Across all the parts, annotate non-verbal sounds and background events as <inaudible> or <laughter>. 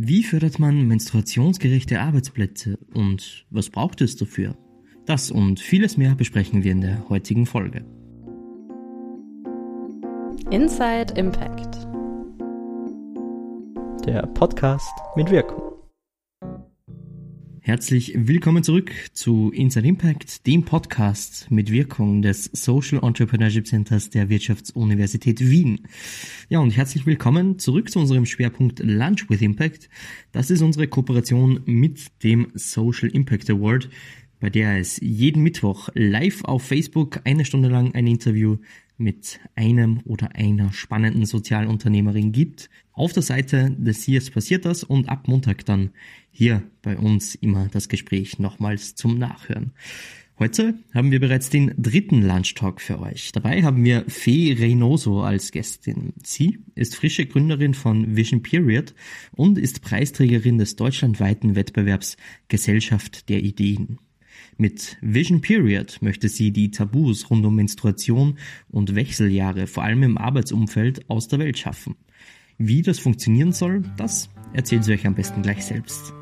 Wie fördert man menstruationsgerechte Arbeitsplätze und was braucht es dafür? Das und vieles mehr besprechen wir in der heutigen Folge. Inside Impact. Der Podcast mit Wirkung. Herzlich willkommen zurück zu Inside Impact, dem Podcast mit Wirkung des Social Entrepreneurship Centers der Wirtschaftsuniversität Wien. Ja, und herzlich willkommen zurück zu unserem Schwerpunkt Lunch with Impact. Das ist unsere Kooperation mit dem Social Impact Award, bei der es jeden Mittwoch live auf Facebook eine Stunde lang ein Interview mit einem oder einer spannenden Sozialunternehmerin gibt. Auf der Seite des Years passiert das und ab Montag dann hier bei uns immer das Gespräch nochmals zum Nachhören. Heute haben wir bereits den dritten Lunch Talk für euch. Dabei haben wir Fee Reynoso als Gästin. Sie ist frische Gründerin von Vision Period und ist Preisträgerin des deutschlandweiten Wettbewerbs Gesellschaft der Ideen. Mit Vision Period möchte sie die Tabus rund um Menstruation und Wechseljahre vor allem im Arbeitsumfeld aus der Welt schaffen. Wie das funktionieren soll, das erzählt sie euch am besten gleich selbst.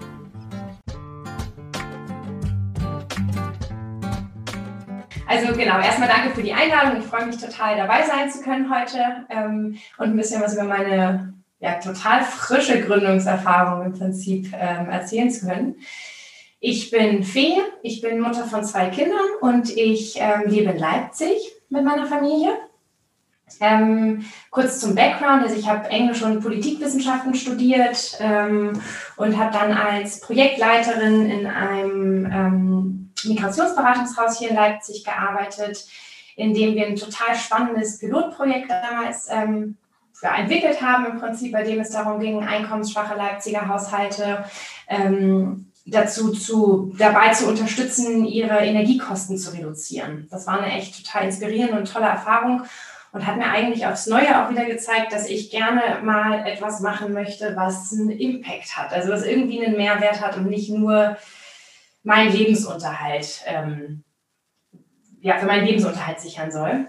Also genau, erstmal danke für die Einladung. Ich freue mich total dabei sein zu können heute ähm, und ein bisschen was über meine ja, total frische Gründungserfahrung im Prinzip ähm, erzählen zu können. Ich bin Fee, ich bin Mutter von zwei Kindern und ich ähm, lebe in Leipzig mit meiner Familie. Ähm, kurz zum Background, also ich habe Englisch und Politikwissenschaften studiert ähm, und habe dann als Projektleiterin in einem ähm, Migrationsberatungshaus hier in Leipzig gearbeitet, in dem wir ein total spannendes Pilotprojekt damals ähm, entwickelt haben, im Prinzip, bei dem es darum ging, einkommensschwache Leipziger Haushalte ähm, dazu zu, dabei zu unterstützen, ihre Energiekosten zu reduzieren. Das war eine echt total inspirierende und tolle Erfahrung und hat mir eigentlich aufs Neue auch wieder gezeigt, dass ich gerne mal etwas machen möchte, was einen Impact hat, also was irgendwie einen Mehrwert hat und nicht nur meinen Lebensunterhalt, ähm, ja, für meinen Lebensunterhalt sichern soll.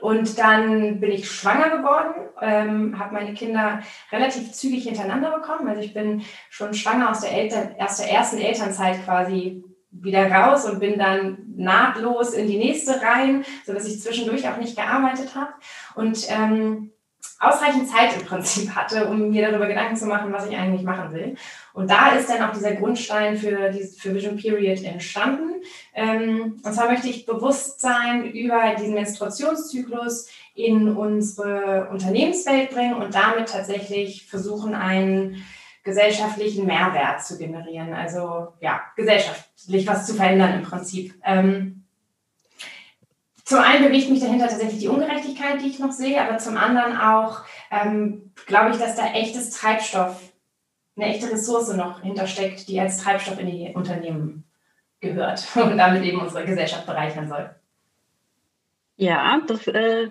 Und dann bin ich schwanger geworden, ähm, habe meine Kinder relativ zügig hintereinander bekommen. Also ich bin schon schwanger aus der, Eltern, aus der ersten Elternzeit quasi wieder raus und bin dann nahtlos in die nächste rein, sodass ich zwischendurch auch nicht gearbeitet habe. Und ähm, ausreichend Zeit im Prinzip hatte, um mir darüber Gedanken zu machen, was ich eigentlich machen will. Und da ist dann auch dieser Grundstein für, für Vision Period entstanden. Ähm, und zwar möchte ich Bewusstsein über diesen Menstruationszyklus in unsere Unternehmenswelt bringen und damit tatsächlich versuchen, einen gesellschaftlichen Mehrwert zu generieren. Also ja, gesellschaftlich was zu verändern im Prinzip. Ähm, zum einen bewegt mich dahinter tatsächlich die Ungerechtigkeit, die ich noch sehe, aber zum anderen auch ähm, glaube ich, dass da echtes Treibstoff, eine echte Ressource noch hintersteckt, die als Treibstoff in die Unternehmen gehört <laughs> und damit eben unsere Gesellschaft bereichern soll. Ja, das äh,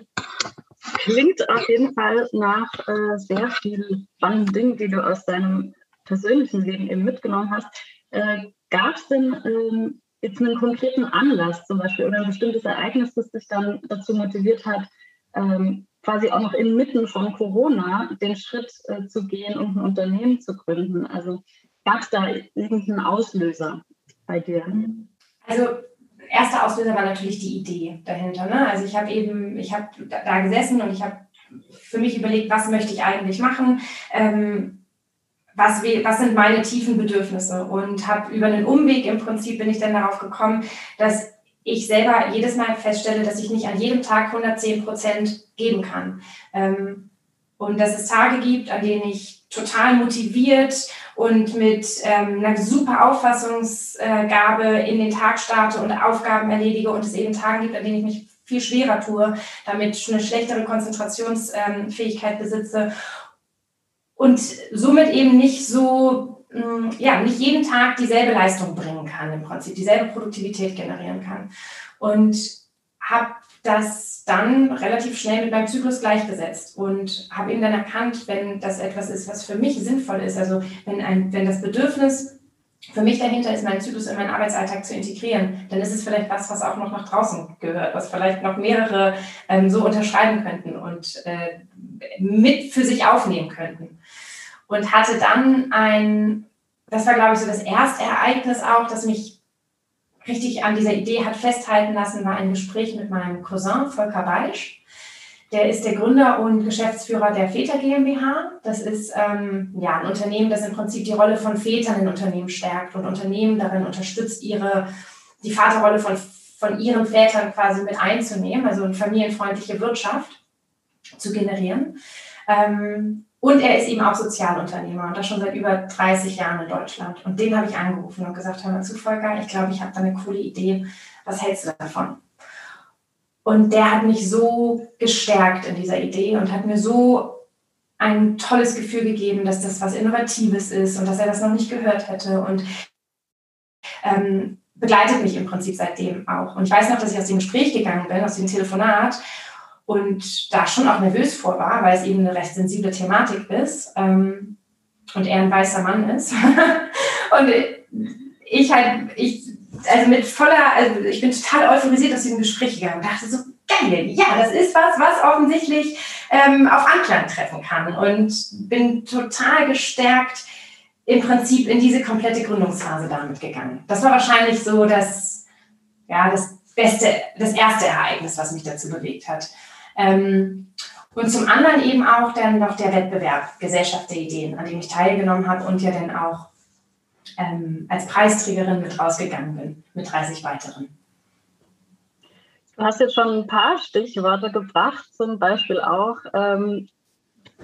klingt auf jeden Fall nach äh, sehr vielen spannenden Dingen, die du aus deinem persönlichen Leben eben mitgenommen hast. Äh, Gab es denn ähm, jetzt einen konkreten Anlass zum Beispiel oder ein bestimmtes Ereignis, das dich dann dazu motiviert hat, ähm, quasi auch noch inmitten von Corona den Schritt äh, zu gehen und ein Unternehmen zu gründen? Also gab es da irgendeinen Auslöser bei dir? Also erster Auslöser war natürlich die Idee dahinter. Ne? Also ich habe eben, ich habe da gesessen und ich habe für mich überlegt, was möchte ich eigentlich machen. Ähm, was, was sind meine tiefen Bedürfnisse und habe über einen Umweg im Prinzip bin ich dann darauf gekommen, dass ich selber jedes Mal feststelle, dass ich nicht an jedem Tag 110 Prozent geben kann. Ähm, und dass es Tage gibt, an denen ich total motiviert und mit ähm, einer super Auffassungsgabe in den Tag starte und Aufgaben erledige und es eben Tage gibt, an denen ich mich viel schwerer tue, damit eine schlechtere Konzentrationsfähigkeit besitze und somit eben nicht so, mm, ja, nicht jeden Tag dieselbe Leistung bringen kann, im Prinzip dieselbe Produktivität generieren kann. Und habe das dann relativ schnell mit meinem Zyklus gleichgesetzt und habe eben dann erkannt, wenn das etwas ist, was für mich sinnvoll ist, also wenn, ein, wenn das Bedürfnis für mich dahinter ist, meinen Zyklus in meinen Arbeitsalltag zu integrieren, dann ist es vielleicht was, was auch noch nach draußen gehört, was vielleicht noch mehrere ähm, so unterschreiben könnten und äh, mit für sich aufnehmen könnten. Und hatte dann ein, das war glaube ich so das erste Ereignis auch, das mich richtig an dieser Idee hat festhalten lassen, war ein Gespräch mit meinem Cousin Volker Beisch. Der ist der Gründer und Geschäftsführer der Väter GmbH. Das ist ähm, ja ein Unternehmen, das im Prinzip die Rolle von Vätern in Unternehmen stärkt und Unternehmen darin unterstützt, ihre die Vaterrolle von, von ihren Vätern quasi mit einzunehmen, also eine familienfreundliche Wirtschaft zu generieren. Ähm, und er ist eben auch Sozialunternehmer und das schon seit über 30 Jahren in Deutschland. Und den habe ich angerufen und gesagt, hör mal zu, Volker, ich glaube, ich habe da eine coole Idee. Was hältst du davon? Und der hat mich so gestärkt in dieser Idee und hat mir so ein tolles Gefühl gegeben, dass das was Innovatives ist und dass er das noch nicht gehört hätte. Und ähm, begleitet mich im Prinzip seitdem auch. Und ich weiß noch, dass ich aus dem Gespräch gegangen bin, aus dem Telefonat und da schon auch nervös vor war, weil es eben eine recht sensible Thematik ist ähm, und er ein weißer Mann ist. <laughs> und ich halt, ich, also mit voller, also ich bin total euphorisiert aus diesem Gespräch gegangen und dachte so, geil, ja, das ist was, was offensichtlich ähm, auf Anklang treffen kann und bin total gestärkt im Prinzip in diese komplette Gründungsphase damit gegangen. Das war wahrscheinlich so das, ja, das beste, das erste Ereignis, was mich dazu bewegt hat. Ähm, und zum anderen eben auch dann noch der Wettbewerb Gesellschaft der Ideen, an dem ich teilgenommen habe und ja dann auch ähm, als Preisträgerin mit rausgegangen bin, mit 30 weiteren. Du hast jetzt schon ein paar Stichworte gebracht, zum Beispiel auch ähm,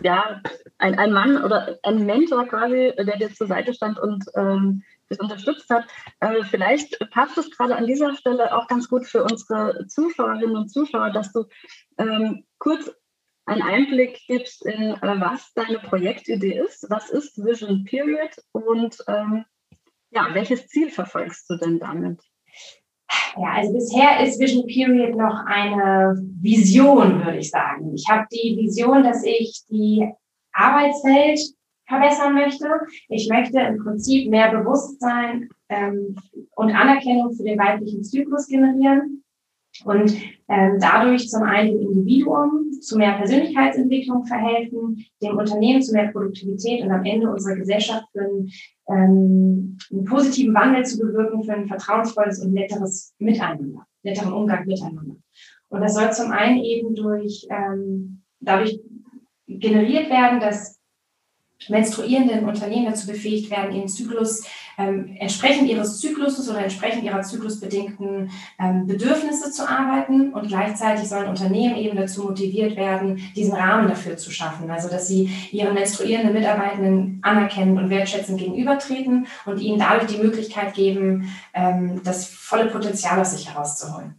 ja, ein, ein Mann oder ein Mentor quasi, der dir zur Seite stand und ähm, das unterstützt hat. Äh, vielleicht passt es gerade an dieser Stelle auch ganz gut für unsere Zuschauerinnen und Zuschauer, dass du ähm, kurz einen Einblick gibst in, äh, was deine Projektidee ist. Was ist Vision Period und ähm, ja, welches Ziel verfolgst du denn damit? Ja, also bisher ist Vision Period noch eine Vision, würde ich sagen. Ich habe die Vision, dass ich die Arbeitswelt verbessern möchte. Ich möchte im Prinzip mehr Bewusstsein ähm, und Anerkennung für den weiblichen Zyklus generieren und ähm, dadurch zum einen dem Individuum zu mehr Persönlichkeitsentwicklung verhelfen, dem Unternehmen zu mehr Produktivität und am Ende unserer Gesellschaft für einen, ähm, einen positiven Wandel zu bewirken, für ein vertrauensvolles und netteres Miteinander, netteren Umgang miteinander. Und das soll zum einen eben durch ähm, dadurch generiert werden, dass menstruierenden Unternehmen dazu befähigt werden, ihren Zyklus ähm, entsprechend ihres Zykluses oder entsprechend ihrer zyklusbedingten ähm, Bedürfnisse zu arbeiten und gleichzeitig sollen Unternehmen eben dazu motiviert werden, diesen Rahmen dafür zu schaffen, also dass sie ihren menstruierenden Mitarbeitenden anerkennen und wertschätzend gegenübertreten und ihnen dadurch die Möglichkeit geben, ähm, das volle Potenzial aus sich herauszuholen.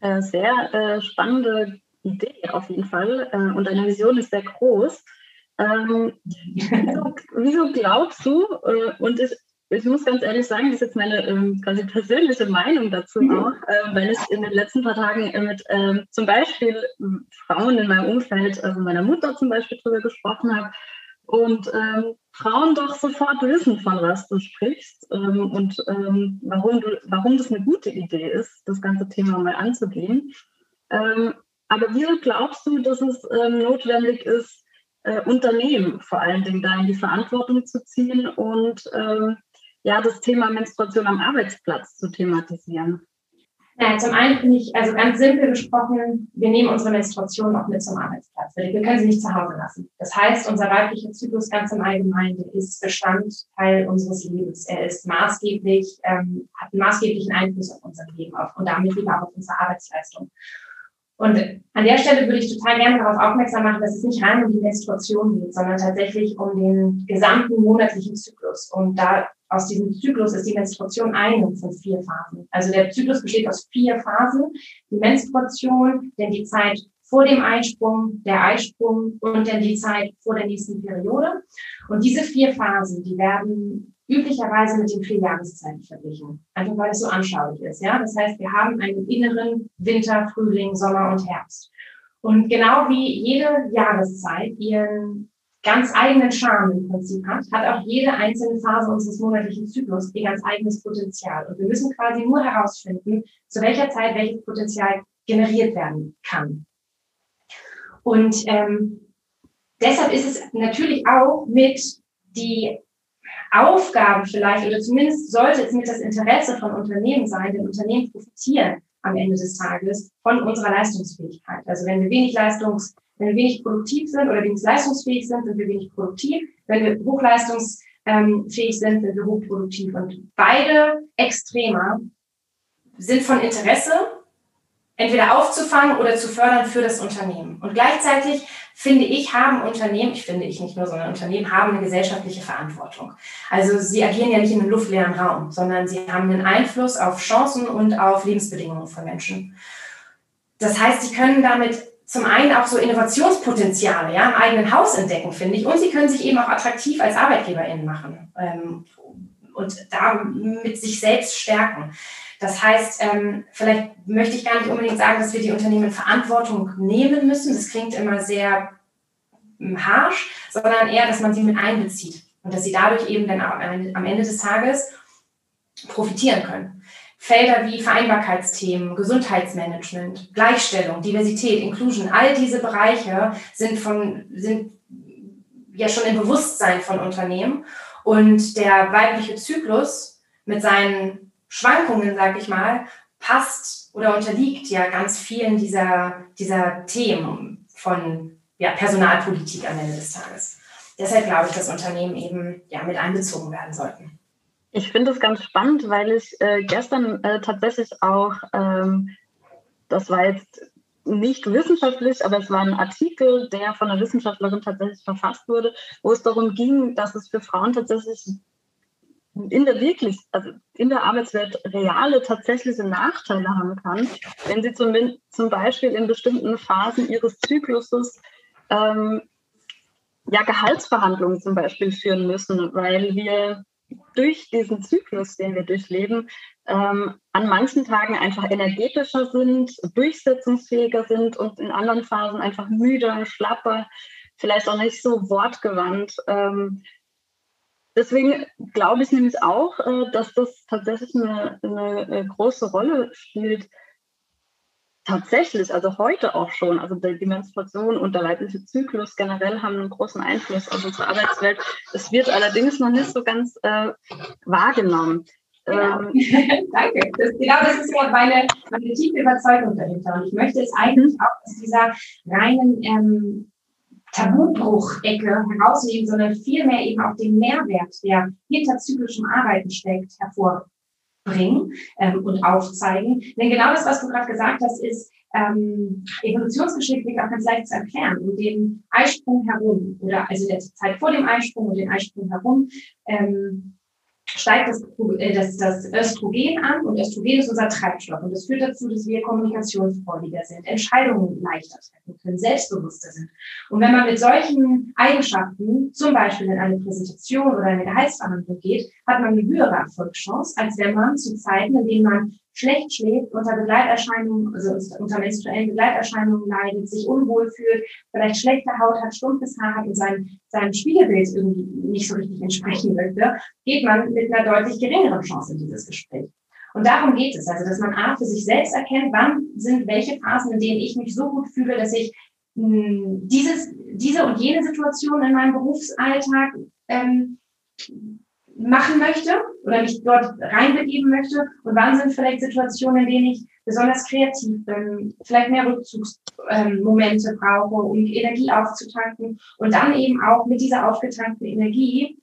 Äh, sehr äh, spannende Idee auf jeden Fall äh, und deine Vision ist sehr groß. Ähm, wieso, wieso, glaubst du, äh, und ich, ich, muss ganz ehrlich sagen, das ist jetzt meine ähm, quasi persönliche Meinung dazu mhm. auch, äh, weil ich in den letzten paar Tagen mit ähm, zum Beispiel Frauen in meinem Umfeld, also meiner Mutter zum Beispiel, darüber gesprochen habe und ähm, Frauen doch sofort wissen, von was du sprichst ähm, und ähm, warum, du, warum das eine gute Idee ist, das ganze Thema mal anzugehen. Ähm, aber wieso glaubst du, dass es notwendig ist, äh, Unternehmen vor allen Dingen da in die Verantwortung zu ziehen und ähm, ja, das Thema Menstruation am Arbeitsplatz zu thematisieren? Ja, zum einen finde ich, also ganz simpel gesprochen, wir nehmen unsere Menstruation auch mit zum Arbeitsplatz. Wir können sie nicht zu Hause lassen. Das heißt, unser weiblicher Zyklus ganz im Allgemeinen ist Bestandteil unseres Lebens. Er ist maßgeblich, ähm, hat einen maßgeblichen Einfluss auf unser Leben auf, und damit eben auch auf unsere Arbeitsleistung. Und an der Stelle würde ich total gerne darauf aufmerksam machen, dass es nicht rein um die Menstruation geht, sondern tatsächlich um den gesamten monatlichen Zyklus. Und da aus diesem Zyklus ist die Menstruation eine von vier Phasen. Also der Zyklus besteht aus vier Phasen. Die Menstruation, dann die Zeit vor dem Eisprung, der Eisprung und dann die Zeit vor der nächsten Periode. Und diese vier Phasen, die werden üblicherweise mit den vier Jahreszeiten verglichen. Einfach weil es so anschaulich ist. Ja? Das heißt, wir haben einen inneren Winter, Frühling, Sommer und Herbst. Und genau wie jede Jahreszeit ihren ganz eigenen Charme im Prinzip hat, hat auch jede einzelne Phase unseres monatlichen Zyklus ihr ganz eigenes Potenzial. Und wir müssen quasi nur herausfinden, zu welcher Zeit welches Potenzial generiert werden kann. Und ähm, deshalb ist es natürlich auch mit die Aufgaben vielleicht, oder zumindest sollte es mit das Interesse von Unternehmen sein, denn Unternehmen profitieren am Ende des Tages von unserer Leistungsfähigkeit. Also wenn wir wenig Leistungs, wenn wir wenig produktiv sind oder wenig leistungsfähig sind, sind wir wenig produktiv. Wenn wir hochleistungsfähig sind, sind wir hochproduktiv. Und beide Extreme sind von Interesse entweder aufzufangen oder zu fördern für das Unternehmen. Und gleichzeitig finde ich, haben Unternehmen, ich finde ich nicht nur, sondern Unternehmen haben eine gesellschaftliche Verantwortung. Also sie agieren ja nicht in einem luftleeren Raum, sondern sie haben einen Einfluss auf Chancen und auf Lebensbedingungen von Menschen. Das heißt, sie können damit zum einen auch so Innovationspotenziale ja, im eigenen Haus entdecken, finde ich, und sie können sich eben auch attraktiv als ArbeitgeberInnen machen ähm, und damit sich selbst stärken. Das heißt, ähm, vielleicht möchte ich gar nicht unbedingt sagen, dass wir die Unternehmen Verantwortung nehmen müssen. Das klingt immer sehr hm, harsch, sondern eher, dass man sie mit einbezieht und dass sie dadurch eben dann am Ende des Tages profitieren können. Felder wie Vereinbarkeitsthemen, Gesundheitsmanagement, Gleichstellung, Diversität, Inclusion, all diese Bereiche sind von, sind ja schon im Bewusstsein von Unternehmen. Und der weibliche Zyklus mit seinen Schwankungen, sag ich mal, passt oder unterliegt ja ganz vielen dieser, dieser Themen von ja, Personalpolitik am Ende des Tages. Deshalb glaube ich, dass Unternehmen eben ja, mit einbezogen werden sollten. Ich finde es ganz spannend, weil ich äh, gestern äh, tatsächlich auch, ähm, das war jetzt nicht wissenschaftlich, aber es war ein Artikel, der von einer Wissenschaftlerin tatsächlich verfasst wurde, wo es darum ging, dass es für Frauen tatsächlich in der wirklich, also in der Arbeitswelt reale, tatsächliche Nachteile haben kann, wenn sie zum, zum Beispiel in bestimmten Phasen ihres Zykluses ähm, ja, Gehaltsverhandlungen zum Beispiel führen müssen, weil wir durch diesen Zyklus, den wir durchleben, ähm, an manchen Tagen einfach energetischer sind, durchsetzungsfähiger sind und in anderen Phasen einfach müder, schlapper, vielleicht auch nicht so wortgewandt. Ähm, Deswegen glaube ich nämlich auch, äh, dass das tatsächlich eine, eine äh, große Rolle spielt. Tatsächlich, also heute auch schon. Also die Menstruation und der leibliche Zyklus generell haben einen großen Einfluss auf unsere Arbeitswelt. Es wird allerdings noch nicht so ganz äh, wahrgenommen. Genau. Ähm, <laughs> Danke. Das, genau das ist ja meine, meine tiefe Überzeugung dahinter. Und ich möchte es eigentlich mhm. auch aus dieser reinen ähm, Tabubruch-Ecke herausnehmen, sondern vielmehr eben auch den Mehrwert, der hinter zyklischem Arbeiten steckt, hervorbringen ähm, und aufzeigen. Denn genau das, was du gerade gesagt hast, ist ähm, evolutionsgeschichtlich auch ganz leicht zu erklären. Um den Eisprung herum oder also der Zeit vor dem Eisprung und den Eisprung herum ähm, steigt das, äh, das, das Östrogen an und Östrogen ist unser Treibstoff und das führt dazu, dass wir kommunikationsfreudiger sind, Entscheidungen leichter treffen können, selbstbewusster sind. Und wenn man mit solchen Eigenschaften zum Beispiel in eine Präsentation oder eine Gehaltsverhandlung geht, hat man eine höhere Erfolgschance, als wenn man zu Zeiten, in denen man schlecht schläft, unter Begleiterscheinungen, also unter menstruellen Begleiterscheinungen leidet, sich unwohl fühlt, vielleicht schlechte Haut hat, stumpfes Haar hat und sein, seinem Spiegelbild irgendwie nicht so richtig entsprechen möchte, geht man mit einer deutlich geringeren Chance in dieses Gespräch. Und darum geht es, also dass man A für sich selbst erkennt, wann sind welche Phasen, in denen ich mich so gut fühle, dass ich mh, hm, dieses, diese und jene Situation in meinem Berufsalltag ähm, machen möchte oder mich dort reinbegeben möchte und wann sind vielleicht Situationen, in denen ich besonders kreativ bin, vielleicht mehr Rückzugsmomente brauche, um Energie aufzutanken und dann eben auch mit dieser aufgetankten Energie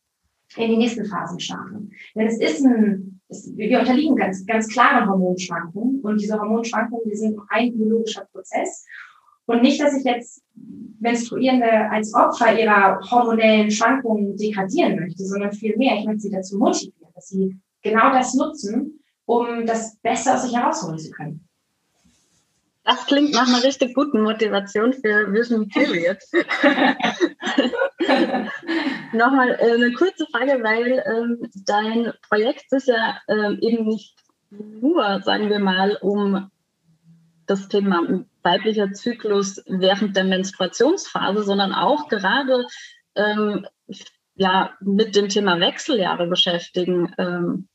in die nächsten Phasen starten. Denn es ist ein, es, wir unterliegen ganz, ganz klaren Hormonschwankungen und diese Hormonschwankungen, die sind ein biologischer Prozess und nicht, dass ich jetzt Menstruierende als Opfer ihrer hormonellen Schwankungen degradieren möchte, sondern vielmehr, ich möchte sie dazu motivieren, dass sie genau das nutzen, um das Beste aus sich herausholen zu können. Das klingt nach einer richtig guten Motivation für Vision Period. <laughs> Nochmal äh, eine kurze Frage, weil ähm, dein Projekt sich ja ähm, eben nicht nur, sagen wir mal, um das Thema weiblicher Zyklus während der Menstruationsphase, sondern auch gerade ähm, ja, mit dem Thema Wechseljahre beschäftigen, ähm,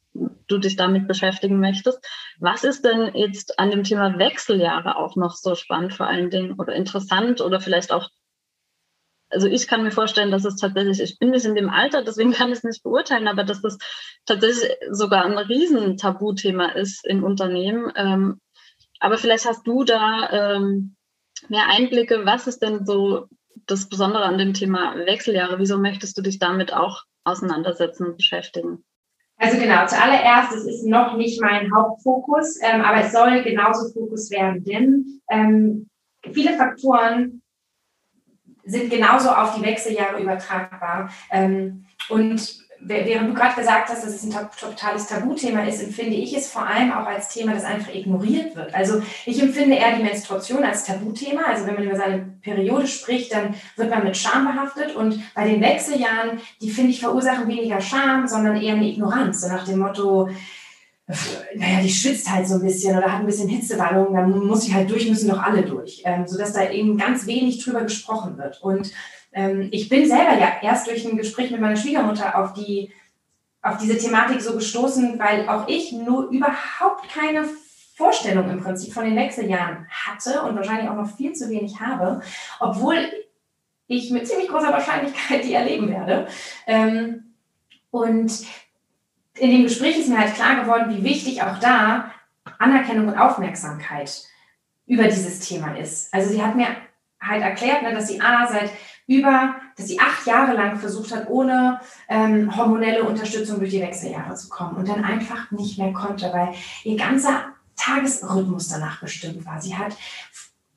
du dich damit beschäftigen möchtest. Was ist denn jetzt an dem Thema Wechseljahre auch noch so spannend vor allen Dingen oder interessant oder vielleicht auch also ich kann mir vorstellen, dass es tatsächlich, ich bin nicht in dem Alter, deswegen kann ich es nicht beurteilen, aber dass das tatsächlich sogar ein riesen Tabuthema ist in Unternehmen. Ähm, aber vielleicht hast du da ähm, mehr Einblicke. Was ist denn so das Besondere an dem Thema Wechseljahre? Wieso möchtest du dich damit auch auseinandersetzen und beschäftigen? Also genau, zuallererst, es ist noch nicht mein Hauptfokus, ähm, aber es soll genauso Fokus werden, denn ähm, viele Faktoren sind genauso auf die Wechseljahre übertragbar. Ähm, und während du gerade gesagt hast, dass es ein totales Tabuthema ist, empfinde ich es vor allem auch als Thema, das einfach ignoriert wird. Also ich empfinde eher die Menstruation als Tabuthema. Also wenn man über seine Periode spricht, dann wird man mit Scham behaftet. Und bei den Wechseljahren, die finde ich verursachen weniger Scham, sondern eher eine Ignoranz. So nach dem Motto, naja, die schwitzt halt so ein bisschen oder hat ein bisschen Hitzewallung, dann muss sie halt durch, müssen doch alle durch. Ähm, sodass da eben ganz wenig drüber gesprochen wird. Und ähm, ich bin selber ja erst durch ein Gespräch mit meiner Schwiegermutter auf die auf diese Thematik so gestoßen, weil auch ich nur überhaupt keine Vorstellung im Prinzip von den Wechseljahren hatte und wahrscheinlich auch noch viel zu wenig habe, obwohl ich mit ziemlich großer Wahrscheinlichkeit die erleben werde. Ähm, und in dem Gespräch ist mir halt klar geworden, wie wichtig auch da Anerkennung und Aufmerksamkeit über dieses Thema ist. Also sie hat mir halt erklärt, ne, dass sie A seit über, dass sie acht Jahre lang versucht hat, ohne ähm, hormonelle Unterstützung durch die Wechseljahre zu kommen und dann einfach nicht mehr konnte, weil ihr ganzer Tagesrhythmus danach bestimmt war. Sie hat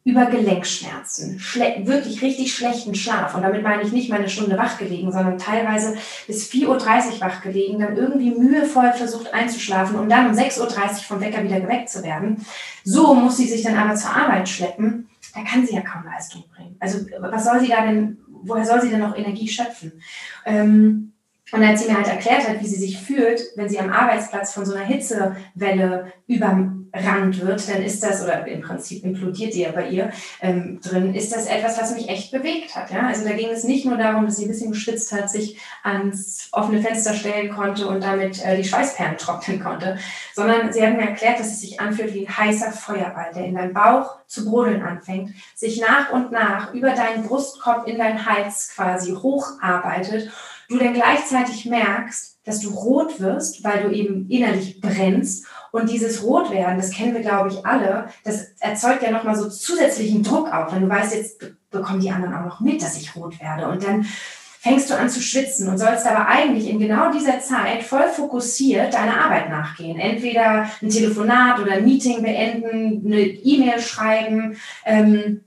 über Gelenkschmerzen, wirklich richtig schlechten Schlaf. Und damit meine ich nicht mal eine Stunde wach gelegen, sondern teilweise bis 4.30 Uhr wach gelegen, dann irgendwie mühevoll versucht einzuschlafen, um dann um 6.30 Uhr vom Wecker wieder geweckt zu werden. So muss sie sich dann aber zur Arbeit schleppen. Da kann sie ja kaum Leistung bringen. Also was soll sie da denn, woher soll sie denn noch Energie schöpfen? Ähm, und als sie mir halt erklärt hat, wie sie sich fühlt, wenn sie am Arbeitsplatz von so einer Hitzewelle über rannt wird, dann ist das, oder im Prinzip implodiert die ja bei ihr ähm, drin, ist das etwas, was mich echt bewegt hat. Ja? Also da ging es nicht nur darum, dass sie ein bisschen geschwitzt hat, sich ans offene Fenster stellen konnte und damit äh, die Schweißperlen trocknen konnte, sondern sie hat mir erklärt, dass es sich anfühlt wie ein heißer Feuerball, der in deinem Bauch zu brodeln anfängt, sich nach und nach über deinen Brustkorb in deinen Hals quasi hocharbeitet, du dann gleichzeitig merkst, dass du rot wirst, weil du eben innerlich brennst und dieses Rotwerden, das kennen wir, glaube ich, alle, das erzeugt ja nochmal so zusätzlichen Druck auf. Wenn du weißt, jetzt bekommen die anderen auch noch mit, dass ich rot werde. Und dann fängst du an zu schwitzen und sollst aber eigentlich in genau dieser Zeit voll fokussiert deiner Arbeit nachgehen. Entweder ein Telefonat oder ein Meeting beenden, eine E-Mail schreiben, ähm,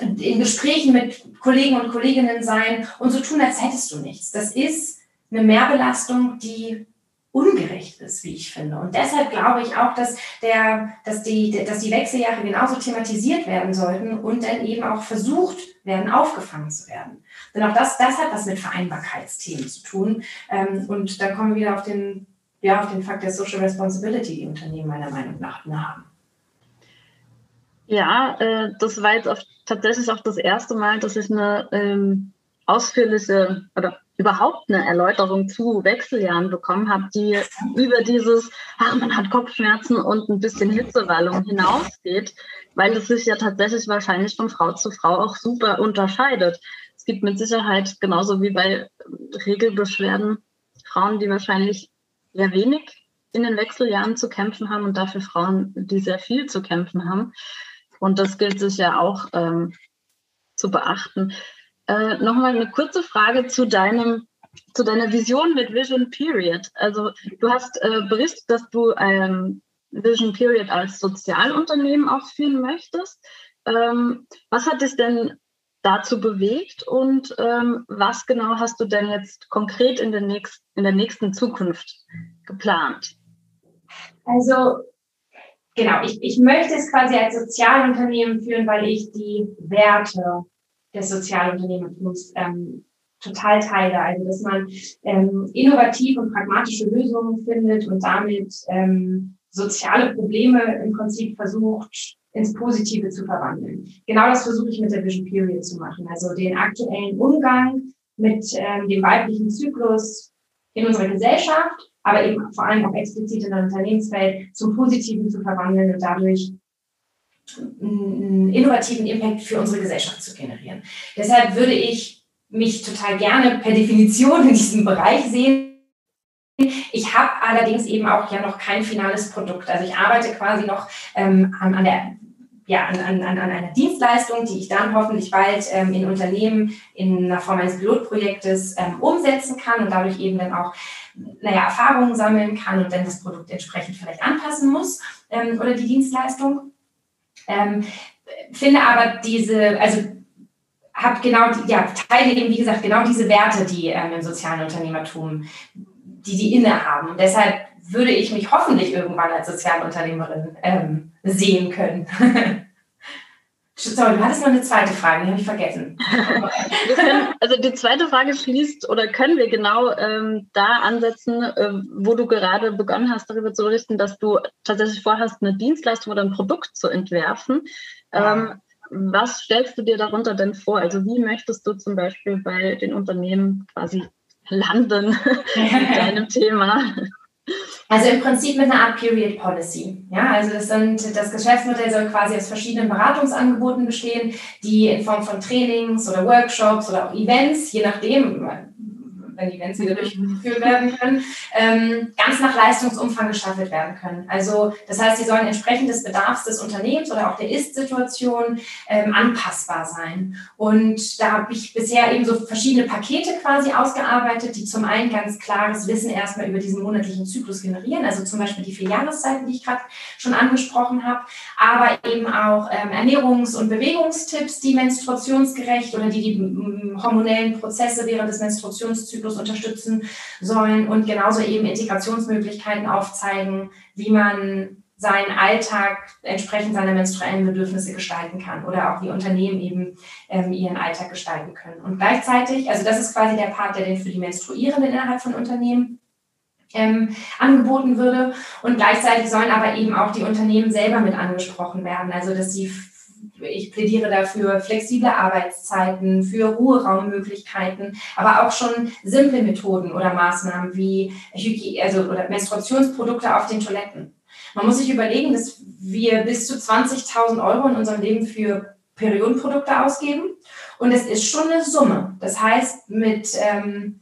in Gesprächen mit Kollegen und Kolleginnen sein und so tun, als hättest du nichts. Das ist eine Mehrbelastung, die ungerecht ist, wie ich finde. Und deshalb glaube ich auch, dass, der, dass, die, dass die Wechseljahre genauso thematisiert werden sollten und dann eben auch versucht werden, aufgefangen zu werden. Denn auch das, das hat was mit Vereinbarkeitsthemen zu tun. Ähm, und da kommen wir wieder auf den, ja, auf den Fakt der Social Responsibility, die Unternehmen meiner Meinung nach haben. Ja, äh, das war jetzt auch tatsächlich auch das erste Mal, dass ich eine ähm, ausführliche oder überhaupt eine Erläuterung zu Wechseljahren bekommen habe, die über dieses, ach, man hat Kopfschmerzen und ein bisschen Hitzewallung hinausgeht, weil es sich ja tatsächlich wahrscheinlich von Frau zu Frau auch super unterscheidet. Es gibt mit Sicherheit genauso wie bei Regelbeschwerden Frauen, die wahrscheinlich sehr wenig in den Wechseljahren zu kämpfen haben und dafür Frauen, die sehr viel zu kämpfen haben. Und das gilt sich ja auch ähm, zu beachten. Äh, Nochmal eine kurze Frage zu deinem zu deiner Vision mit Vision Period. Also du hast äh, berichtet, dass du ähm, Vision Period als Sozialunternehmen auch führen möchtest. Ähm, was hat dich denn dazu bewegt und ähm, was genau hast du denn jetzt konkret in der, nächst, in der nächsten Zukunft geplant? Also genau, ich, ich möchte es quasi als Sozialunternehmen führen, weil ich die Werte des Sozialunternehmertums ähm, total teile. Also dass man ähm, innovativ und pragmatische Lösungen findet und damit ähm, soziale Probleme im Prinzip versucht ins Positive zu verwandeln. Genau das versuche ich mit der Vision Period zu machen. Also den aktuellen Umgang mit ähm, dem weiblichen Zyklus in unserer Gesellschaft, aber eben vor allem auch explizit in der Unternehmenswelt zum Positiven zu verwandeln und dadurch einen innovativen Impact für unsere Gesellschaft zu generieren. Deshalb würde ich mich total gerne per Definition in diesem Bereich sehen. Ich habe allerdings eben auch ja noch kein finales Produkt. Also ich arbeite quasi noch ähm, an, an der ja, an, an, an einer Dienstleistung, die ich dann hoffentlich bald ähm, in Unternehmen in einer Form eines Pilotprojektes ähm, umsetzen kann und dadurch eben dann auch naja, Erfahrungen sammeln kann und dann das Produkt entsprechend vielleicht anpassen muss ähm, oder die Dienstleistung. Ähm, finde aber diese, also habe genau, ja, teile eben, wie gesagt, genau diese Werte, die ähm, im sozialen Unternehmertum, die die innehaben. Und deshalb würde ich mich hoffentlich irgendwann als Sozialunternehmerin ähm, sehen können. <laughs> Sorry, du hattest noch eine zweite Frage, die habe ich vergessen. können, <laughs> also die zweite Frage schließt oder können wir genau ähm, da ansetzen, äh, wo du gerade begonnen hast, darüber zu berichten, dass du tatsächlich vorhast, eine Dienstleistung oder ein Produkt zu entwerfen. Ähm, was stellst du dir darunter denn vor? Also wie möchtest du zum Beispiel bei den Unternehmen quasi landen <laughs> <laughs> mit deinem Thema? Also im Prinzip mit einer Art Period Policy. Ja, also das, sind, das Geschäftsmodell soll quasi aus verschiedenen Beratungsangeboten bestehen, die in Form von Trainings oder Workshops oder auch Events, je nachdem, wenn Events wieder durchgeführt werden können, ähm, ganz nach Leistungsumfang gestaffelt werden können. Also das heißt, sie sollen entsprechend des Bedarfs des Unternehmens oder auch der Ist-Situation ähm, anpassbar sein. Und da habe ich bisher eben so verschiedene Pakete quasi ausgearbeitet, die zum einen ganz klares Wissen erstmal über diesen monatlichen Zyklus generieren, also zum Beispiel die vier Jahreszeiten, die ich gerade schon angesprochen habe, aber eben auch ähm, Ernährungs- und Bewegungstipps, die menstruationsgerecht oder die die hormonellen Prozesse während des Menstruationszyklus Zyklus unterstützen sollen und genauso eben Integrationsmöglichkeiten aufzeigen, wie man seinen Alltag entsprechend seiner menstruellen Bedürfnisse gestalten kann oder auch wie Unternehmen eben ähm, ihren Alltag gestalten können. Und gleichzeitig, also das ist quasi der Part, der den für die Menstruierenden innerhalb von Unternehmen ähm, angeboten würde. Und gleichzeitig sollen aber eben auch die Unternehmen selber mit angesprochen werden, also dass sie ich plädiere dafür flexible Arbeitszeiten, für Ruheraummöglichkeiten, aber auch schon simple Methoden oder Maßnahmen wie Hygie also, oder Menstruationsprodukte auf den Toiletten. Man muss sich überlegen, dass wir bis zu 20.000 Euro in unserem Leben für Periodenprodukte ausgeben. Und es ist schon eine Summe. Das heißt, mit ähm,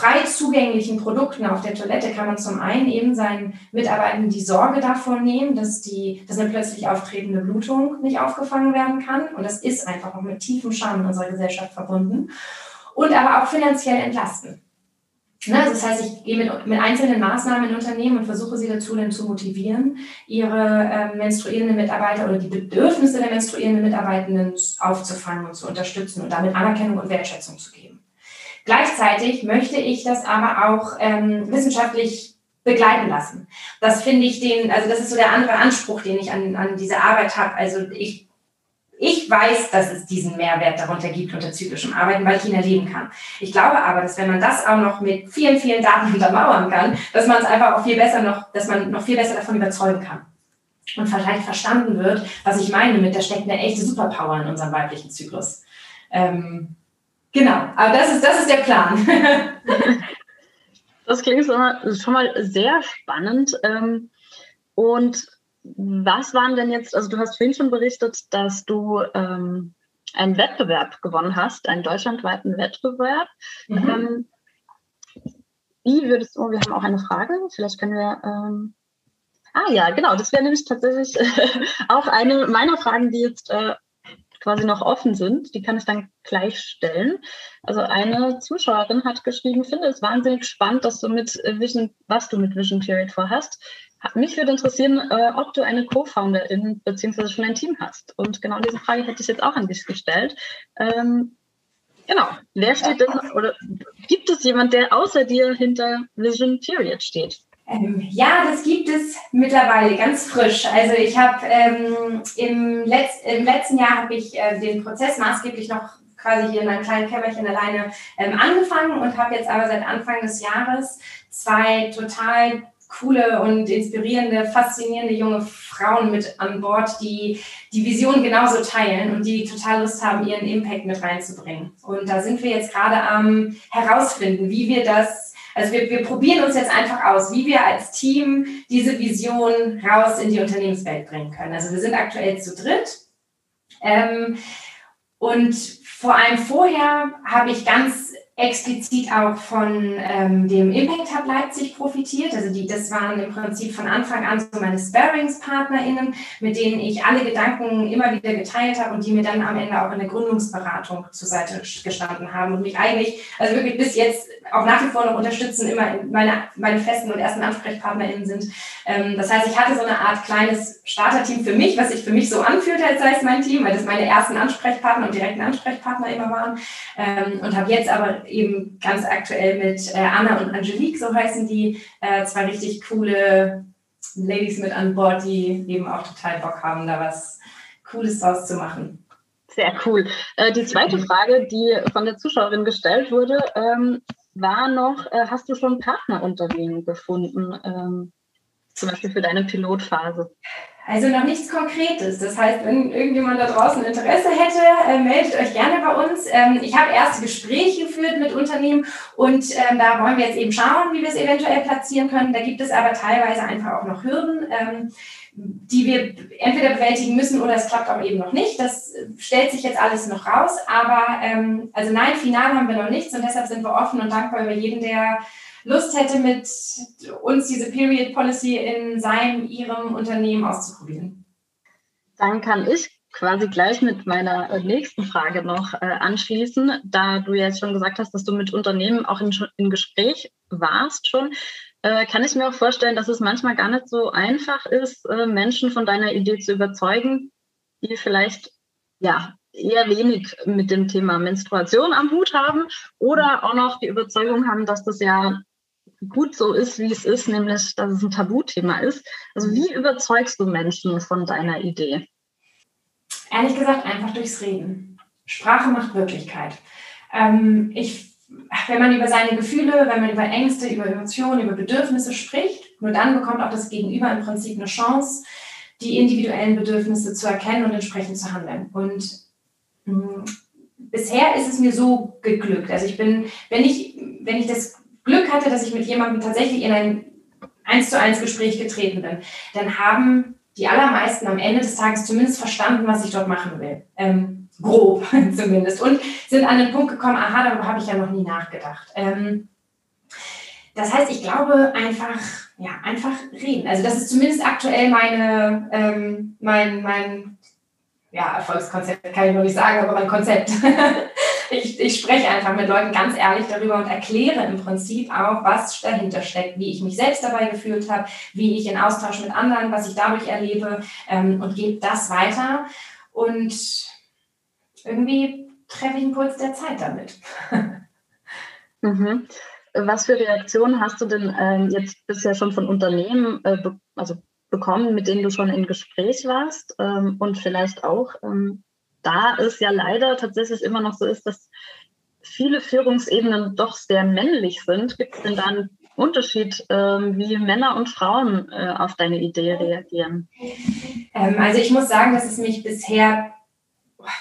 frei zugänglichen Produkten auf der Toilette kann man zum einen eben seinen Mitarbeitern die Sorge davor nehmen, dass, die, dass eine plötzlich auftretende Blutung nicht aufgefangen werden kann. Und das ist einfach auch mit tiefem Schaden in unserer Gesellschaft verbunden. Und aber auch finanziell entlasten. Ne, also das heißt, ich gehe mit, mit einzelnen Maßnahmen in Unternehmen und versuche sie dazu dann zu motivieren, ihre äh, menstruierenden Mitarbeiter oder die Bedürfnisse der menstruierenden Mitarbeitenden aufzufangen und zu unterstützen und damit Anerkennung und Wertschätzung zu geben. Gleichzeitig möchte ich das aber auch ähm, wissenschaftlich begleiten lassen. Das finde ich den, also das ist so der andere Anspruch, den ich an, an diese Arbeit habe. Also ich, ich weiß, dass es diesen Mehrwert darunter gibt unter zyklischem Arbeiten, weil ich ihn erleben kann. Ich glaube aber, dass wenn man das auch noch mit vielen, vielen Daten <laughs> untermauern kann, dass man es einfach auch viel besser noch, dass man noch viel besser davon überzeugen kann. Und vielleicht verstanden wird, was ich meine mit, da steckt eine echte Superpower in unserem weiblichen Zyklus. Ähm, Genau, aber das ist, das ist der Plan. <laughs> das klingt schon mal sehr spannend. Ähm, und was waren denn jetzt, also du hast vorhin schon berichtet, dass du ähm, einen Wettbewerb gewonnen hast, einen deutschlandweiten Wettbewerb. Mhm. Ähm, wie würdest du, wir haben auch eine Frage, vielleicht können wir, ähm, ah ja, genau, das wäre nämlich tatsächlich <laughs> auch eine meiner Fragen, die jetzt äh, quasi noch offen sind. Die kann ich dann gleich stellen. Also eine Zuschauerin hat geschrieben, finde es wahnsinnig spannend, dass du mit Vision, was du mit Vision Period vorhast. Mich würde interessieren, äh, ob du eine Co-Founderin beziehungsweise schon ein Team hast. Und genau diese Frage hätte ich jetzt auch an dich gestellt. Ähm, genau. Wer steht denn oder gibt es jemand, der außer dir hinter Vision Period steht? Ähm, ja, das gibt es mittlerweile ganz frisch. Also ich habe ähm, im, Letz-, im letzten Jahr habe ich äh, den Prozess maßgeblich noch quasi hier in einem kleinen Kämmerchen alleine ähm, angefangen und habe jetzt aber seit Anfang des Jahres zwei total coole und inspirierende, faszinierende junge Frauen mit an Bord, die die Vision genauso teilen und die total Lust haben, ihren Impact mit reinzubringen. Und da sind wir jetzt gerade am herausfinden, wie wir das also wir, wir probieren uns jetzt einfach aus, wie wir als Team diese Vision raus in die Unternehmenswelt bringen können. Also wir sind aktuell zu dritt. Ähm, Und vor allem vorher habe ich ganz explizit auch von ähm, dem Impact Hub Leipzig profitiert. Also die, das waren im Prinzip von Anfang an so meine Sparings-PartnerInnen, mit denen ich alle Gedanken immer wieder geteilt habe und die mir dann am Ende auch in der Gründungsberatung zur Seite gestanden haben und mich eigentlich, also wirklich bis jetzt auch nach wie vor noch unterstützen, immer meine, meine festen und ersten AnsprechpartnerInnen sind. Ähm, das heißt, ich hatte so eine Art kleines Starterteam für mich, was sich für mich so anfühlte, als sei es mein Team, weil das meine ersten Ansprechpartner und direkten Ansprechpartner immer waren. Ähm, und habe jetzt aber eben ganz aktuell mit äh, Anna und Angelique, so heißen die, äh, zwei richtig coole Ladies mit an Bord, die eben auch total Bock haben, da was Cooles draus zu machen. Sehr cool. Äh, die zweite Frage, die von der Zuschauerin gestellt wurde, ähm, war noch, äh, hast du schon Partnerunternehmen gefunden, ähm, zum Beispiel für deine Pilotphase? Also noch nichts Konkretes. Das heißt, wenn irgendjemand da draußen Interesse hätte, äh, meldet euch gerne bei uns. Ähm, ich habe erste Gespräche geführt mit Unternehmen und ähm, da wollen wir jetzt eben schauen, wie wir es eventuell platzieren können. Da gibt es aber teilweise einfach auch noch Hürden, ähm, die wir entweder bewältigen müssen oder es klappt auch eben noch nicht. Das stellt sich jetzt alles noch raus. Aber ähm, also nein, final haben wir noch nichts und deshalb sind wir offen und dankbar über jeden, der Lust hätte, mit uns diese Period Policy in seinem, ihrem Unternehmen auszuprobieren. Dann kann ich quasi gleich mit meiner äh, nächsten Frage noch äh, anschließen, da du jetzt schon gesagt hast, dass du mit Unternehmen auch in, in Gespräch warst schon. Äh, kann ich mir auch vorstellen, dass es manchmal gar nicht so einfach ist, Menschen von deiner Idee zu überzeugen, die vielleicht ja eher wenig mit dem Thema Menstruation am Hut haben oder auch noch die Überzeugung haben, dass das ja gut so ist, wie es ist, nämlich dass es ein Tabuthema ist. Also wie überzeugst du Menschen von deiner Idee? Ehrlich gesagt, einfach durchs Reden. Sprache macht Wirklichkeit. Ähm, ich, wenn man über seine Gefühle, wenn man über Ängste, über Emotionen, über Bedürfnisse spricht, nur dann bekommt auch das Gegenüber im Prinzip eine Chance, die individuellen Bedürfnisse zu erkennen und entsprechend zu handeln. Und mh, mm, bisher ist es mir so geglückt. Also ich bin, wenn ich, wenn ich das Glück hatte, dass ich mit jemandem tatsächlich in ein eins zu eins Gespräch getreten bin, dann haben die allermeisten am Ende des Tages zumindest verstanden, was ich dort machen will. Ähm, grob <laughs> zumindest. Und sind an den Punkt gekommen, aha, darüber habe ich ja noch nie nachgedacht. Ähm, das heißt, ich glaube einfach, ja, einfach reden. Also das ist zumindest aktuell meine, ähm, mein, mein ja, Erfolgskonzept, kann ich noch nicht sagen, aber mein Konzept. <laughs> ich, ich spreche einfach mit Leuten ganz ehrlich darüber und erkläre im Prinzip auch, was dahinter steckt, wie ich mich selbst dabei gefühlt habe, wie ich in Austausch mit anderen, was ich dadurch erlebe ähm, und gebe das weiter. Und irgendwie treffe ich einen Puls der Zeit damit. <laughs> mhm. Was für Reaktionen hast du denn ähm, jetzt bisher schon von Unternehmen, äh, be also bekommen, mit denen du schon in Gespräch warst ähm, und vielleicht auch ähm, da es ja leider tatsächlich immer noch so ist, dass viele Führungsebenen doch sehr männlich sind, gibt es denn da einen Unterschied, ähm, wie Männer und Frauen äh, auf deine Idee reagieren? Ähm, also ich muss sagen, dass es mich bisher,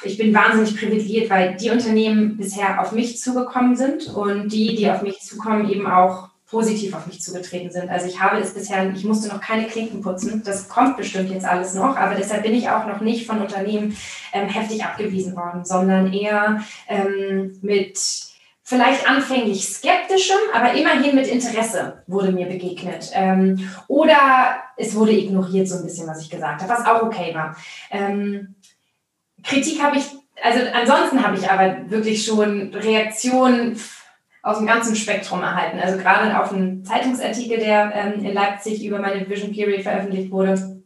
ich bin wahnsinnig privilegiert, weil die Unternehmen bisher auf mich zugekommen sind und die, die auf mich zukommen, eben auch positiv auf mich zugetreten sind. Also ich habe es bisher, ich musste noch keine Klinken putzen. Das kommt bestimmt jetzt alles noch, aber deshalb bin ich auch noch nicht von Unternehmen ähm, heftig abgewiesen worden, sondern eher ähm, mit vielleicht anfänglich skeptischem, aber immerhin mit Interesse wurde mir begegnet. Ähm, oder es wurde ignoriert so ein bisschen, was ich gesagt habe, was auch okay war. Ähm, Kritik habe ich, also ansonsten habe ich aber wirklich schon Reaktionen aus dem ganzen Spektrum erhalten. Also gerade auf einen Zeitungsartikel, der ähm, in Leipzig über meine Vision Period veröffentlicht wurde.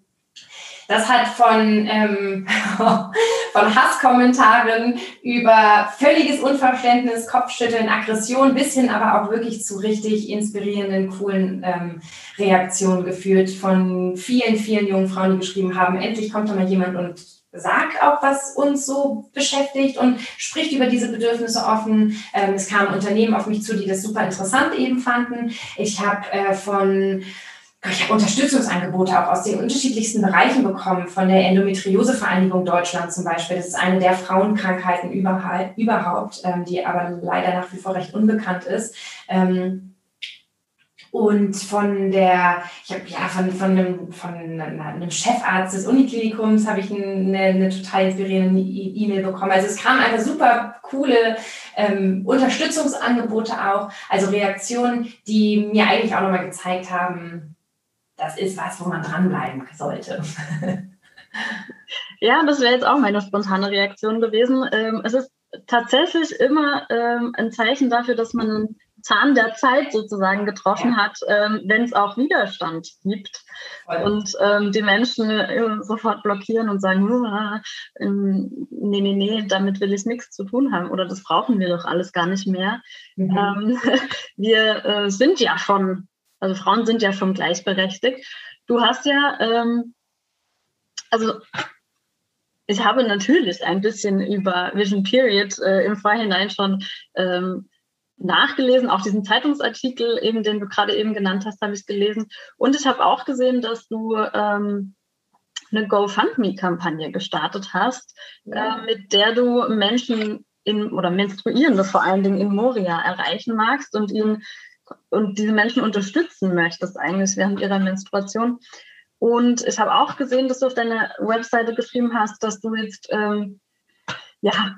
Das hat von, ähm, <laughs> von Hasskommentaren über völliges Unverständnis, Kopfschütteln, Aggression bis hin aber auch wirklich zu richtig inspirierenden, coolen ähm, Reaktionen geführt von vielen, vielen jungen Frauen, die geschrieben haben, endlich kommt da mal jemand und sagt auch, was uns so beschäftigt und spricht über diese Bedürfnisse offen. Ähm, es kamen Unternehmen auf mich zu, die das super interessant eben fanden. Ich habe äh, von ich habe Unterstützungsangebote auch aus den unterschiedlichsten Bereichen bekommen, von der Endometriosevereinigung Deutschland zum Beispiel. Das ist eine der Frauenkrankheiten überhaupt, ähm, die aber leider nach wie vor recht unbekannt ist. Ähm, und von der, ich habe ja von, von, einem, von einem Chefarzt des Uniklinikums habe ich eine, eine total inspirierende E-Mail bekommen. Also es kamen einfach super coole ähm, Unterstützungsangebote auch, also Reaktionen, die mir eigentlich auch nochmal gezeigt haben, das ist was, wo man dranbleiben sollte. <laughs> Ja, das wäre jetzt auch meine spontane Reaktion gewesen. Ähm, es ist tatsächlich immer ähm, ein Zeichen dafür, dass man einen Zahn der Zeit sozusagen getroffen hat, ähm, wenn es auch Widerstand gibt und ähm, die Menschen äh, sofort blockieren und sagen, äh, nee, nee, nee, damit will ich nichts zu tun haben oder das brauchen wir doch alles gar nicht mehr. Mhm. Ähm, <laughs> wir äh, sind ja schon, also Frauen sind ja schon gleichberechtigt. Du hast ja, ähm, also ich habe natürlich ein bisschen über Vision Period äh, im Vorhinein schon ähm, nachgelesen, auch diesen Zeitungsartikel, eben den du gerade eben genannt hast, habe ich gelesen. Und ich habe auch gesehen, dass du ähm, eine GoFundMe-Kampagne gestartet hast, ja. äh, mit der du Menschen in oder Menstruierende vor allen Dingen in Moria erreichen magst und ihnen und diese Menschen unterstützen möchtest eigentlich während ihrer Menstruation. Und ich habe auch gesehen, dass du auf deiner Webseite geschrieben hast, dass du jetzt ähm, ja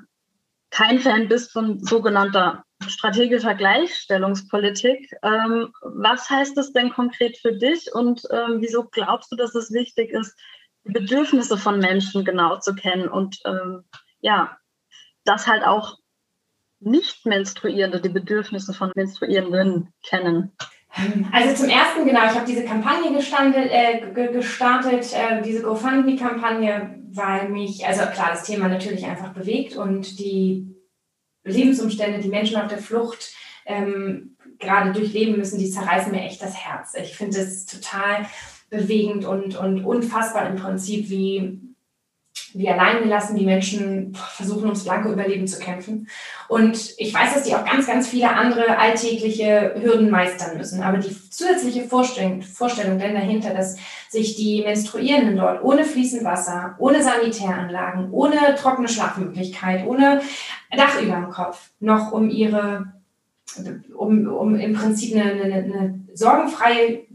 kein Fan bist von sogenannter strategischer Gleichstellungspolitik. Ähm, was heißt das denn konkret für dich und ähm, wieso glaubst du, dass es wichtig ist, die Bedürfnisse von Menschen genau zu kennen und ähm, ja, das halt auch nicht Menstruierende, die Bedürfnisse von Menstruierenden kennen? Also zum ersten, genau, ich habe diese Kampagne gestartet, äh, gestartet äh, diese GoFundMe-Kampagne, weil mich, also klar, das Thema natürlich einfach bewegt und die Lebensumstände, die Menschen auf der Flucht ähm, gerade durchleben müssen, die zerreißen mir echt das Herz. Ich finde es total bewegend und, und unfassbar im Prinzip, wie, wie alleingelassen die Menschen versuchen, ums blanke Überleben zu kämpfen. Und ich weiß, dass die auch ganz, ganz viele andere alltägliche Hürden meistern müssen. Aber die zusätzliche Vorstellung, Vorstellung denn dahinter, dass sich die Menstruierenden dort ohne fließend Wasser, ohne Sanitäranlagen, ohne trockene Schlafmöglichkeit, ohne Dach über dem Kopf noch um ihre, um, um im Prinzip eine, eine, eine sorgenfreie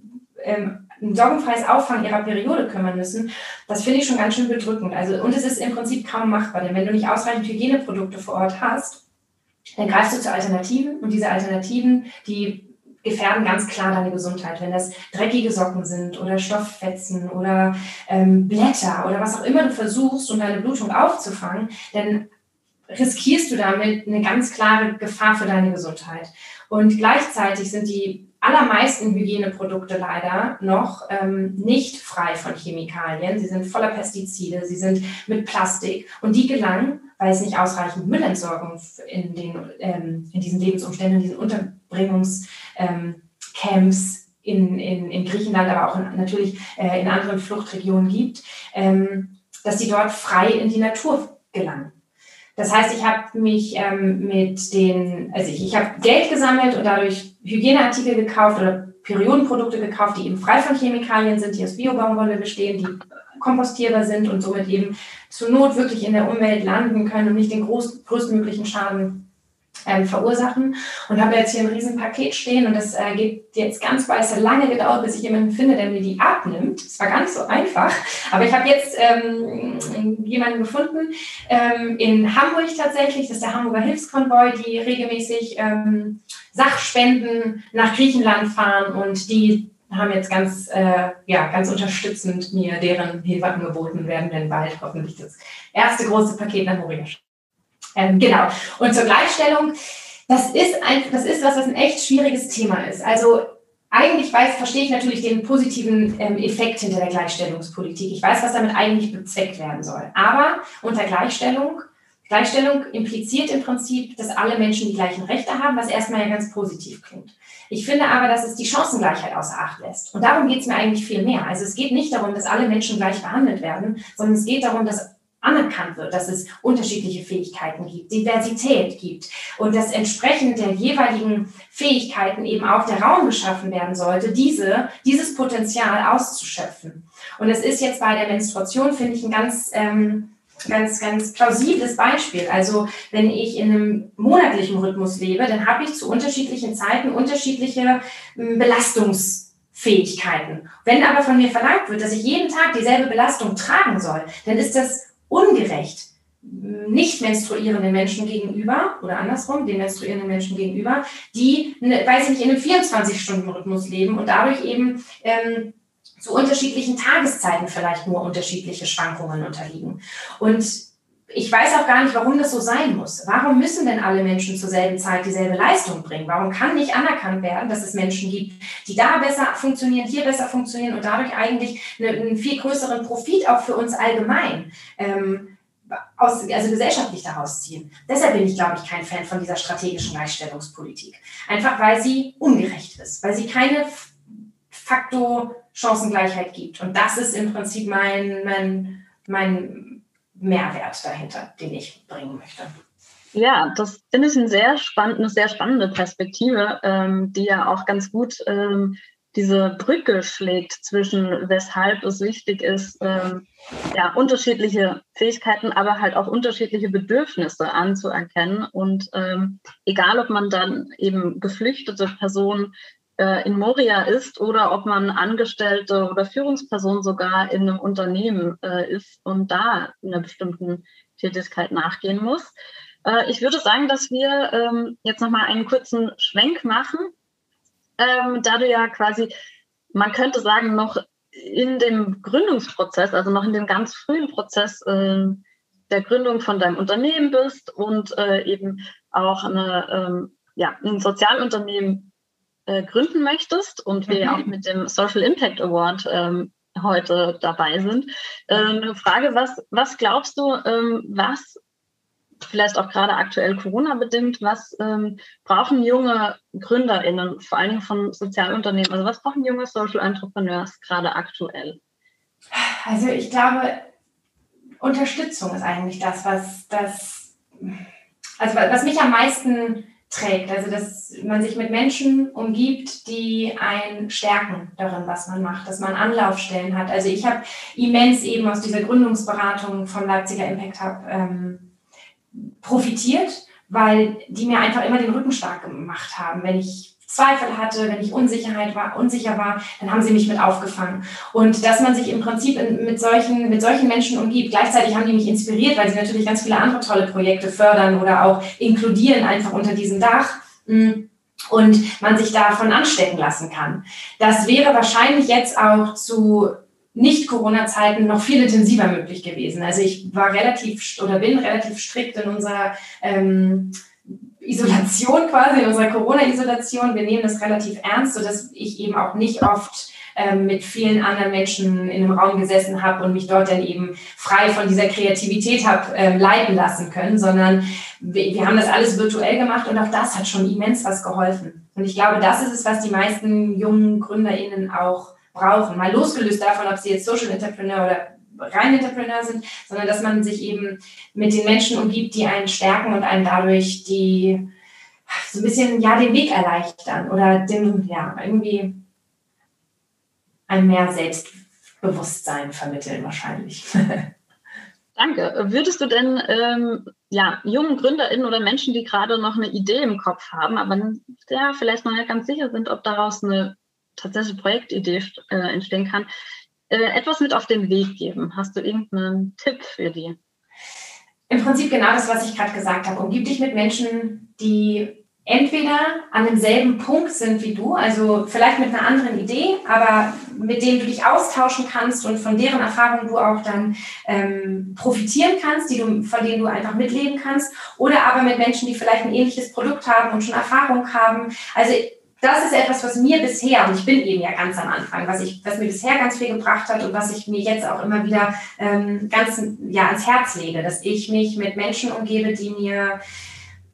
ähm, ein sorgenfreies Auffangen ihrer Periode kümmern müssen, das finde ich schon ganz schön bedrückend. Also, und es ist im Prinzip kaum machbar, denn wenn du nicht ausreichend Hygieneprodukte vor Ort hast, dann greifst du zu Alternativen und diese Alternativen, die gefährden ganz klar deine Gesundheit. Wenn das dreckige Socken sind oder Stofffetzen oder ähm, Blätter oder was auch immer du versuchst, um deine Blutung aufzufangen, dann riskierst du damit eine ganz klare Gefahr für deine Gesundheit. Und gleichzeitig sind die allermeisten Hygieneprodukte leider noch ähm, nicht frei von Chemikalien. Sie sind voller Pestizide, sie sind mit Plastik und die gelangen, weil es nicht ausreichend Müllentsorgung in, den, ähm, in diesen Lebensumständen, in diesen Unterbringungscamps ähm, in, in, in Griechenland, aber auch in, natürlich äh, in anderen Fluchtregionen gibt, ähm, dass die dort frei in die Natur gelangen. Das heißt, ich habe mich ähm, mit den, also ich, ich habe Geld gesammelt und dadurch Hygieneartikel gekauft oder Periodenprodukte gekauft, die eben frei von Chemikalien sind, die aus Biobaumwolle bestehen, die kompostierbar sind und somit eben zur Not wirklich in der Umwelt landen können und nicht den groß, größtmöglichen Schaden ähm, verursachen. Und habe jetzt hier ein riesen Paket stehen und das äh, geht jetzt ganz hat lange gedauert, bis ich jemanden finde, der mir die abnimmt. Es war gar nicht so einfach. Aber ich habe jetzt ähm, jemanden gefunden ähm, in Hamburg tatsächlich. Das ist der Hamburger Hilfskonvoi, die regelmäßig ähm, Sachspenden nach Griechenland fahren und die haben jetzt ganz, äh, ja, ganz unterstützend mir deren Hilfe angeboten werden, denn bald hoffentlich das erste große Paket nach Moria ähm, genau. Und zur Gleichstellung, das ist ein, das ist was, was ein echt schwieriges Thema ist. Also eigentlich weiß, verstehe ich natürlich den positiven ähm, Effekt hinter der Gleichstellungspolitik. Ich weiß, was damit eigentlich bezweckt werden soll. Aber unter Gleichstellung, Gleichstellung impliziert im Prinzip, dass alle Menschen die gleichen Rechte haben, was erstmal ja ganz positiv klingt. Ich finde aber, dass es die Chancengleichheit außer Acht lässt. Und darum geht es mir eigentlich viel mehr. Also es geht nicht darum, dass alle Menschen gleich behandelt werden, sondern es geht darum, dass anerkannt wird, dass es unterschiedliche Fähigkeiten gibt, Diversität gibt und dass entsprechend der jeweiligen Fähigkeiten eben auch der Raum geschaffen werden sollte, diese, dieses Potenzial auszuschöpfen. Und es ist jetzt bei der Menstruation, finde ich, ein ganz, ähm, ganz, ganz plausibles Beispiel. Also wenn ich in einem monatlichen Rhythmus lebe, dann habe ich zu unterschiedlichen Zeiten unterschiedliche hm, Belastungsfähigkeiten. Wenn aber von mir verlangt wird, dass ich jeden Tag dieselbe Belastung tragen soll, dann ist das ungerecht nicht menstruierenden Menschen gegenüber oder andersrum, den menstruierenden Menschen gegenüber, die, ne, weiß ich nicht, in einem 24-Stunden-Rhythmus leben und dadurch eben ähm, zu unterschiedlichen Tageszeiten vielleicht nur unterschiedliche Schwankungen unterliegen. Und ich weiß auch gar nicht, warum das so sein muss. Warum müssen denn alle Menschen zur selben Zeit dieselbe Leistung bringen? Warum kann nicht anerkannt werden, dass es Menschen gibt, die da besser funktionieren, hier besser funktionieren und dadurch eigentlich einen viel größeren Profit auch für uns allgemein ähm, aus, also gesellschaftlich daraus ziehen. Deshalb bin ich, glaube ich, kein Fan von dieser strategischen Gleichstellungspolitik. Einfach weil sie ungerecht ist, weil sie keine facto Chancengleichheit gibt. Und das ist im Prinzip mein, mein, mein Mehrwert dahinter, den ich bringen möchte. Ja, das finde ich ein sehr spannend, eine sehr spannende Perspektive, ähm, die ja auch ganz gut ähm, diese Brücke schlägt zwischen, weshalb es wichtig ist, ähm, ja, unterschiedliche Fähigkeiten, aber halt auch unterschiedliche Bedürfnisse anzuerkennen. Und ähm, egal, ob man dann eben geflüchtete Person äh, in Moria ist oder ob man Angestellte oder Führungsperson sogar in einem Unternehmen äh, ist und da einer bestimmten Tätigkeit nachgehen muss. Äh, ich würde sagen, dass wir ähm, jetzt nochmal einen kurzen Schwenk machen ähm, da du ja quasi, man könnte sagen, noch in dem Gründungsprozess, also noch in dem ganz frühen Prozess äh, der Gründung von deinem Unternehmen bist und äh, eben auch eine, ähm, ja, ein Sozialunternehmen äh, gründen möchtest und wir mhm. auch mit dem Social Impact Award ähm, heute dabei sind. Äh, eine Frage, was, was glaubst du, ähm, was vielleicht auch gerade aktuell Corona-bedingt, was ähm, brauchen junge GründerInnen, vor allem von Sozialunternehmen, also was brauchen junge Social Entrepreneurs gerade aktuell? Also ich glaube, Unterstützung ist eigentlich das, was das, also was mich am meisten trägt. Also dass man sich mit Menschen umgibt, die einen stärken darin, was man macht, dass man Anlaufstellen hat. Also ich habe immens eben aus dieser Gründungsberatung vom Leipziger Impact Hub ähm, profitiert, weil die mir einfach immer den Rücken stark gemacht haben. Wenn ich Zweifel hatte, wenn ich Unsicherheit war, unsicher war, dann haben sie mich mit aufgefangen. Und dass man sich im Prinzip mit solchen, mit solchen Menschen umgibt. Gleichzeitig haben die mich inspiriert, weil sie natürlich ganz viele andere tolle Projekte fördern oder auch inkludieren einfach unter diesem Dach. Mm. Und man sich davon anstecken lassen kann. Das wäre wahrscheinlich jetzt auch zu nicht-Corona-Zeiten noch viel intensiver möglich gewesen. Also ich war relativ oder bin relativ strikt in unserer ähm, Isolation quasi, in unserer Corona-Isolation. Wir nehmen das relativ ernst, sodass ich eben auch nicht oft ähm, mit vielen anderen Menschen in einem Raum gesessen habe und mich dort dann eben frei von dieser Kreativität habe ähm, leiten lassen können, sondern wir, wir haben das alles virtuell gemacht und auch das hat schon immens was geholfen. Und ich glaube, das ist es, was die meisten jungen GründerInnen auch brauchen. Mal losgelöst davon, ob sie jetzt Social Entrepreneur oder rein Entrepreneur sind, sondern dass man sich eben mit den Menschen umgibt, die einen stärken und einen dadurch die so ein bisschen ja den Weg erleichtern oder dem ja irgendwie ein mehr Selbstbewusstsein vermitteln wahrscheinlich. <laughs> Danke. Würdest du denn ähm, ja, jungen GründerInnen oder Menschen, die gerade noch eine Idee im Kopf haben, aber ja, vielleicht noch nicht ganz sicher sind, ob daraus eine tatsächliche Projektidee äh, entstehen kann, etwas mit auf den Weg geben. Hast du irgendeinen Tipp für die? Im Prinzip genau das, was ich gerade gesagt habe. Umgib dich mit Menschen, die entweder an demselben Punkt sind wie du, also vielleicht mit einer anderen Idee, aber mit denen du dich austauschen kannst und von deren Erfahrungen du auch dann ähm, profitieren kannst, die du, von denen du einfach mitleben kannst, oder aber mit Menschen, die vielleicht ein ähnliches Produkt haben und schon Erfahrung haben. Also das ist etwas, was mir bisher, und ich bin eben ja ganz am Anfang, was, ich, was mir bisher ganz viel gebracht hat und was ich mir jetzt auch immer wieder ähm, ganz ja, ans Herz lege, dass ich mich mit Menschen umgebe, die mir,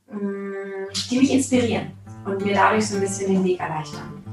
ähm, die mich inspirieren und mir dadurch so ein bisschen den Weg erleichtern.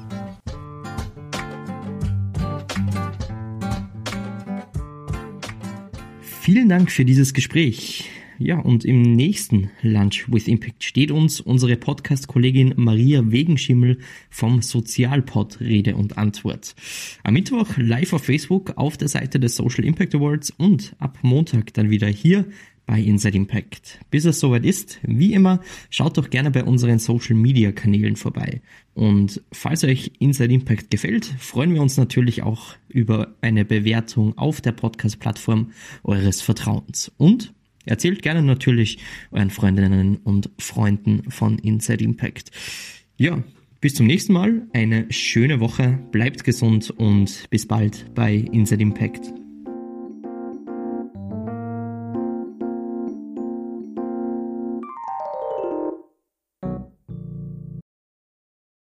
Vielen Dank für dieses Gespräch. Ja, und im nächsten Lunch with Impact steht uns unsere Podcast-Kollegin Maria Wegenschimmel vom Sozialpod Rede und Antwort. Am Mittwoch live auf Facebook auf der Seite des Social Impact Awards und ab Montag dann wieder hier bei Inside Impact. Bis es soweit ist, wie immer, schaut doch gerne bei unseren Social Media Kanälen vorbei. Und falls euch Inside Impact gefällt, freuen wir uns natürlich auch über eine Bewertung auf der Podcast-Plattform eures Vertrauens. Und erzählt gerne natürlich euren Freundinnen und Freunden von Inside Impact. Ja, bis zum nächsten Mal, eine schöne Woche, bleibt gesund und bis bald bei Inside Impact.